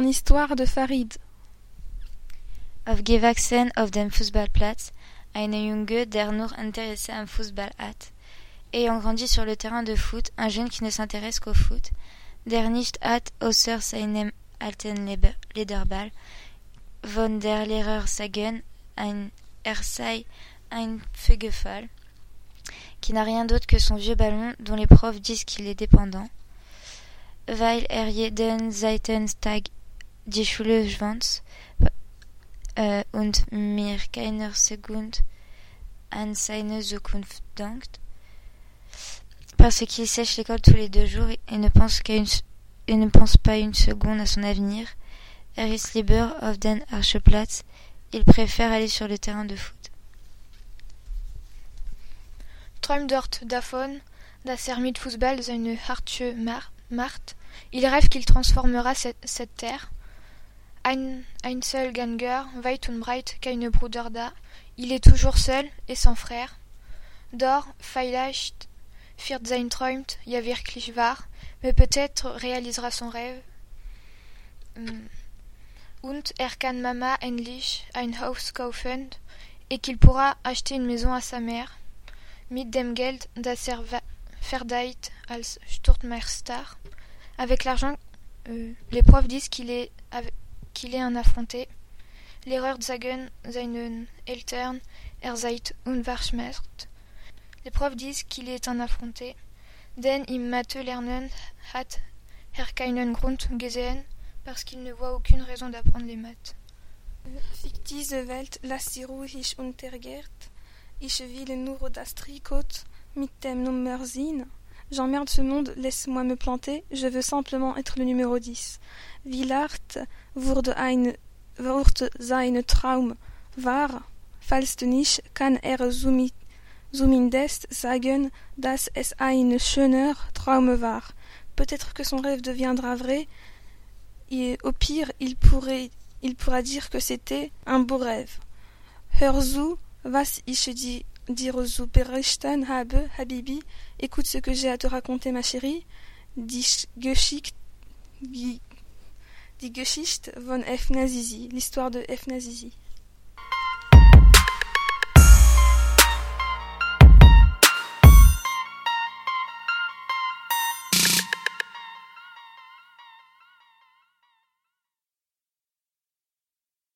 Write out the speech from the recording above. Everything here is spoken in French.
L'histoire de Farid. Aufgewachsen auf dem Fußballplatz, eine Junge, der nur intéressé am Fußball hat. Ayant grandi sur le terrain de foot, un jeune qui ne s'intéresse qu'au foot, der nicht hat außer seinem alten Lederball, von der Lehrer sagen, ein, er sei ein Fegefall, qui n'a rien d'autre que son vieux ballon dont les profs disent qu'il est dépendant, weil er jeden Seitentag die Schule schwanz äh, und mir keiner Sekunde an seine Zukunft denkt, parce qu'il sèche l'école tous les deux jours et ne pense qu'à une et ne pense pas une seconde à son avenir. Er ist lieber auf den Archeplatz. Il préfère aller sur le terrain de foot. Träumt dort davon, dass er mit Fußball seine Hartje macht. Il rêve qu'il transformera cette, cette terre. Ein Einzelgänger, weit und breit, keine Bruder da. Il est toujours seul et sans frère. Dort, vielleicht wird sein träumt ja wirklich wahr, mais peut-être réalisera son rêve. Und er kann Mama endlich ein Haus kaufen et qu'il pourra acheter une maison à sa mère. Mit dem Geld, das er verdient als Sturmeister. Avec l'argent, euh, les profs disent qu'il est, qu'il est un affronté. L'erreur sagen seinen Eltern, er seid unwahrscheinlich. Les profs disent qu'il est un affronté. Denn im Mathe lernen hat er keinen Grund gesehen, parce qu'il ne voit aucune raison d'apprendre les maths. Fick diese Welt, lass ruhig untergeht. Ich will nur das Trikot mit dem Nummer 10. J'emmerde ce monde, laisse-moi me planter, je veux simplement être le numéro 10. Villard wurde, ein, wurde sein Traum wahr, falls nicht, kann er zumindest sagen, dass es ein schöner Traum war. Peut-être que son rêve deviendra vrai, et au pire, il pourrait, pourra dire que c'était un beau rêve. Hör was ich zu berichten habe, Habibi. Écoute ce que j'ai à te raconter, ma chérie. Die Geschichte von Efnazizi, l'histoire de Efnazizi.